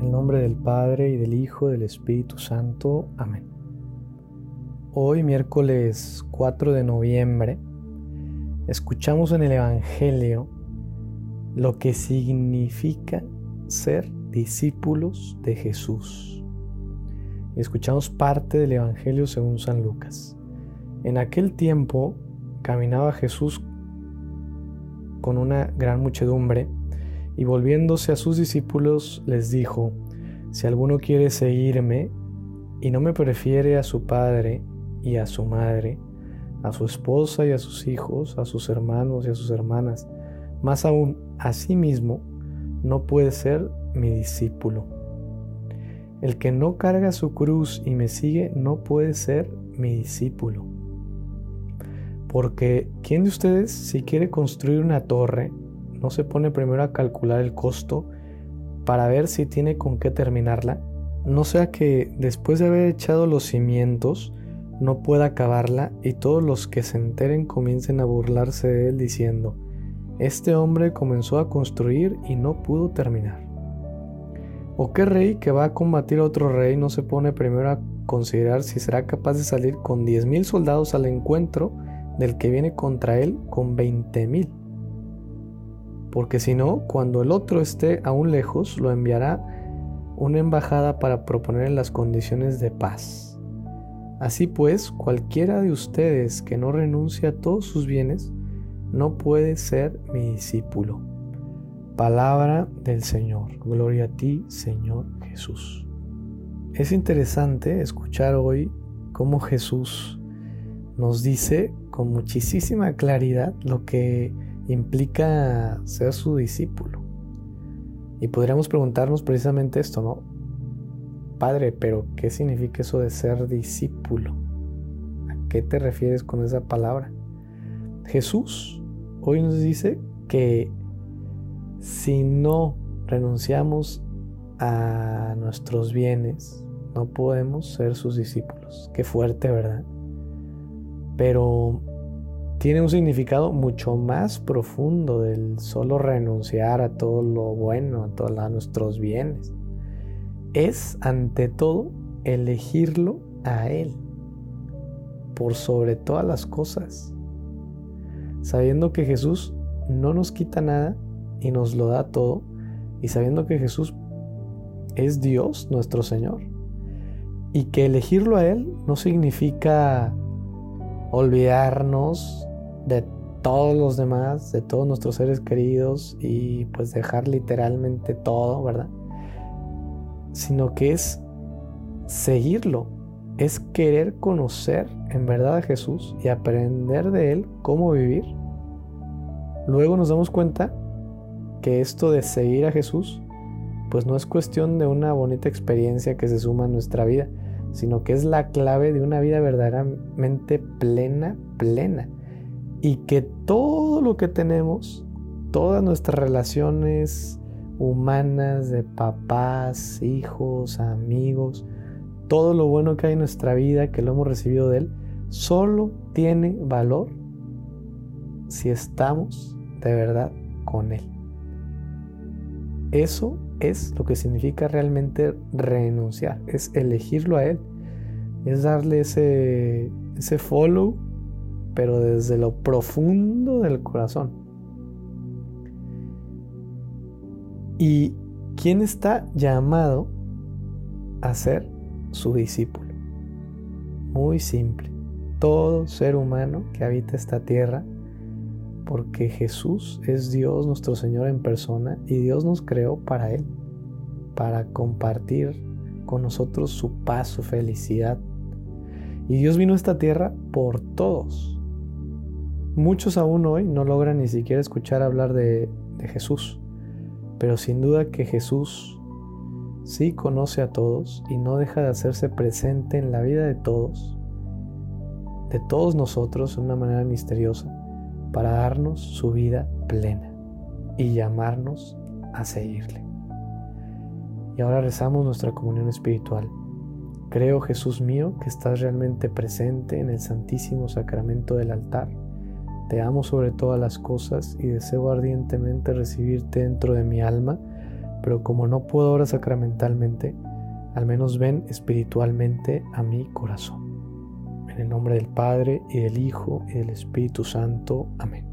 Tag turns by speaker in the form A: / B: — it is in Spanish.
A: En nombre del Padre y del Hijo y del Espíritu Santo. Amén. Hoy, miércoles 4 de noviembre, escuchamos en el Evangelio lo que significa ser discípulos de Jesús. escuchamos parte del Evangelio según San Lucas. En aquel tiempo caminaba Jesús con una gran muchedumbre y volviéndose a sus discípulos les dijo, si alguno quiere seguirme y no me prefiere a su padre y a su madre, a su esposa y a sus hijos, a sus hermanos y a sus hermanas, más aún a sí mismo, no puede ser mi discípulo. El que no carga su cruz y me sigue no puede ser mi discípulo. Porque ¿quién de ustedes si quiere construir una torre no se pone primero a calcular el costo para ver si tiene con qué terminarla? No sea que después de haber echado los cimientos no pueda acabarla y todos los que se enteren comiencen a burlarse de él diciendo, este hombre comenzó a construir y no pudo terminar. ¿O qué rey que va a combatir a otro rey no se pone primero a considerar si será capaz de salir con 10.000 soldados al encuentro del que viene contra él con 20.000? Porque si no, cuando el otro esté aún lejos, lo enviará una embajada para proponer las condiciones de paz. Así pues, cualquiera de ustedes que no renuncie a todos sus bienes, no puede ser mi discípulo. Palabra del Señor. Gloria a ti, Señor Jesús. Es interesante escuchar hoy cómo Jesús nos dice con muchísima claridad lo que implica ser su discípulo. Y podríamos preguntarnos precisamente esto, ¿no? Padre, pero ¿qué significa eso de ser discípulo? ¿A qué te refieres con esa palabra? Jesús hoy nos dice que si no renunciamos a nuestros bienes, no podemos ser sus discípulos. Qué fuerte, ¿verdad? Pero tiene un significado mucho más profundo del solo renunciar a todo lo bueno, a todos nuestros bienes. Es ante todo elegirlo a Él por sobre todas las cosas, sabiendo que Jesús no nos quita nada y nos lo da todo, y sabiendo que Jesús es Dios nuestro Señor, y que elegirlo a Él no significa olvidarnos de todos los demás, de todos nuestros seres queridos y pues dejar literalmente todo, ¿verdad? Sino que es seguirlo, es querer conocer en verdad a Jesús y aprender de Él cómo vivir. Luego nos damos cuenta que esto de seguir a Jesús pues no es cuestión de una bonita experiencia que se suma a nuestra vida, sino que es la clave de una vida verdaderamente plena, plena y que todo lo que tenemos, todas nuestras relaciones humanas de papás, hijos, amigos, todo lo bueno que hay en nuestra vida, que lo hemos recibido de Él, solo tiene valor si estamos de verdad con Él. Eso es lo que significa realmente renunciar, es elegirlo a Él, es darle ese, ese follow pero desde lo profundo del corazón. ¿Y quién está llamado a ser su discípulo? Muy simple. Todo ser humano que habita esta tierra, porque Jesús es Dios nuestro Señor en persona y Dios nos creó para Él, para compartir con nosotros su paz, su felicidad. Y Dios vino a esta tierra por todos, Muchos aún hoy no logran ni siquiera escuchar hablar de, Jesús, pero sin duda que Jesús sí conoce a todos y no deja de hacerse presente en la vida de todos, de todos nosotros de una manera misteriosa, para darnos su vida plena y llamarnos a seguirle. Y ahora rezamos nuestra comunión espiritual. Creo, Jesús mío, que estás realmente presente en el Santísimo Sacramento del altar te amo sobre todas las cosas y deseo ardientemente recibirte dentro de mi alma pero como no puedo ahora sacramentalmente, al menos ven espiritualmente a mi corazón. En el nombre del Padre y del Hijo y del Espíritu Santo. Amén.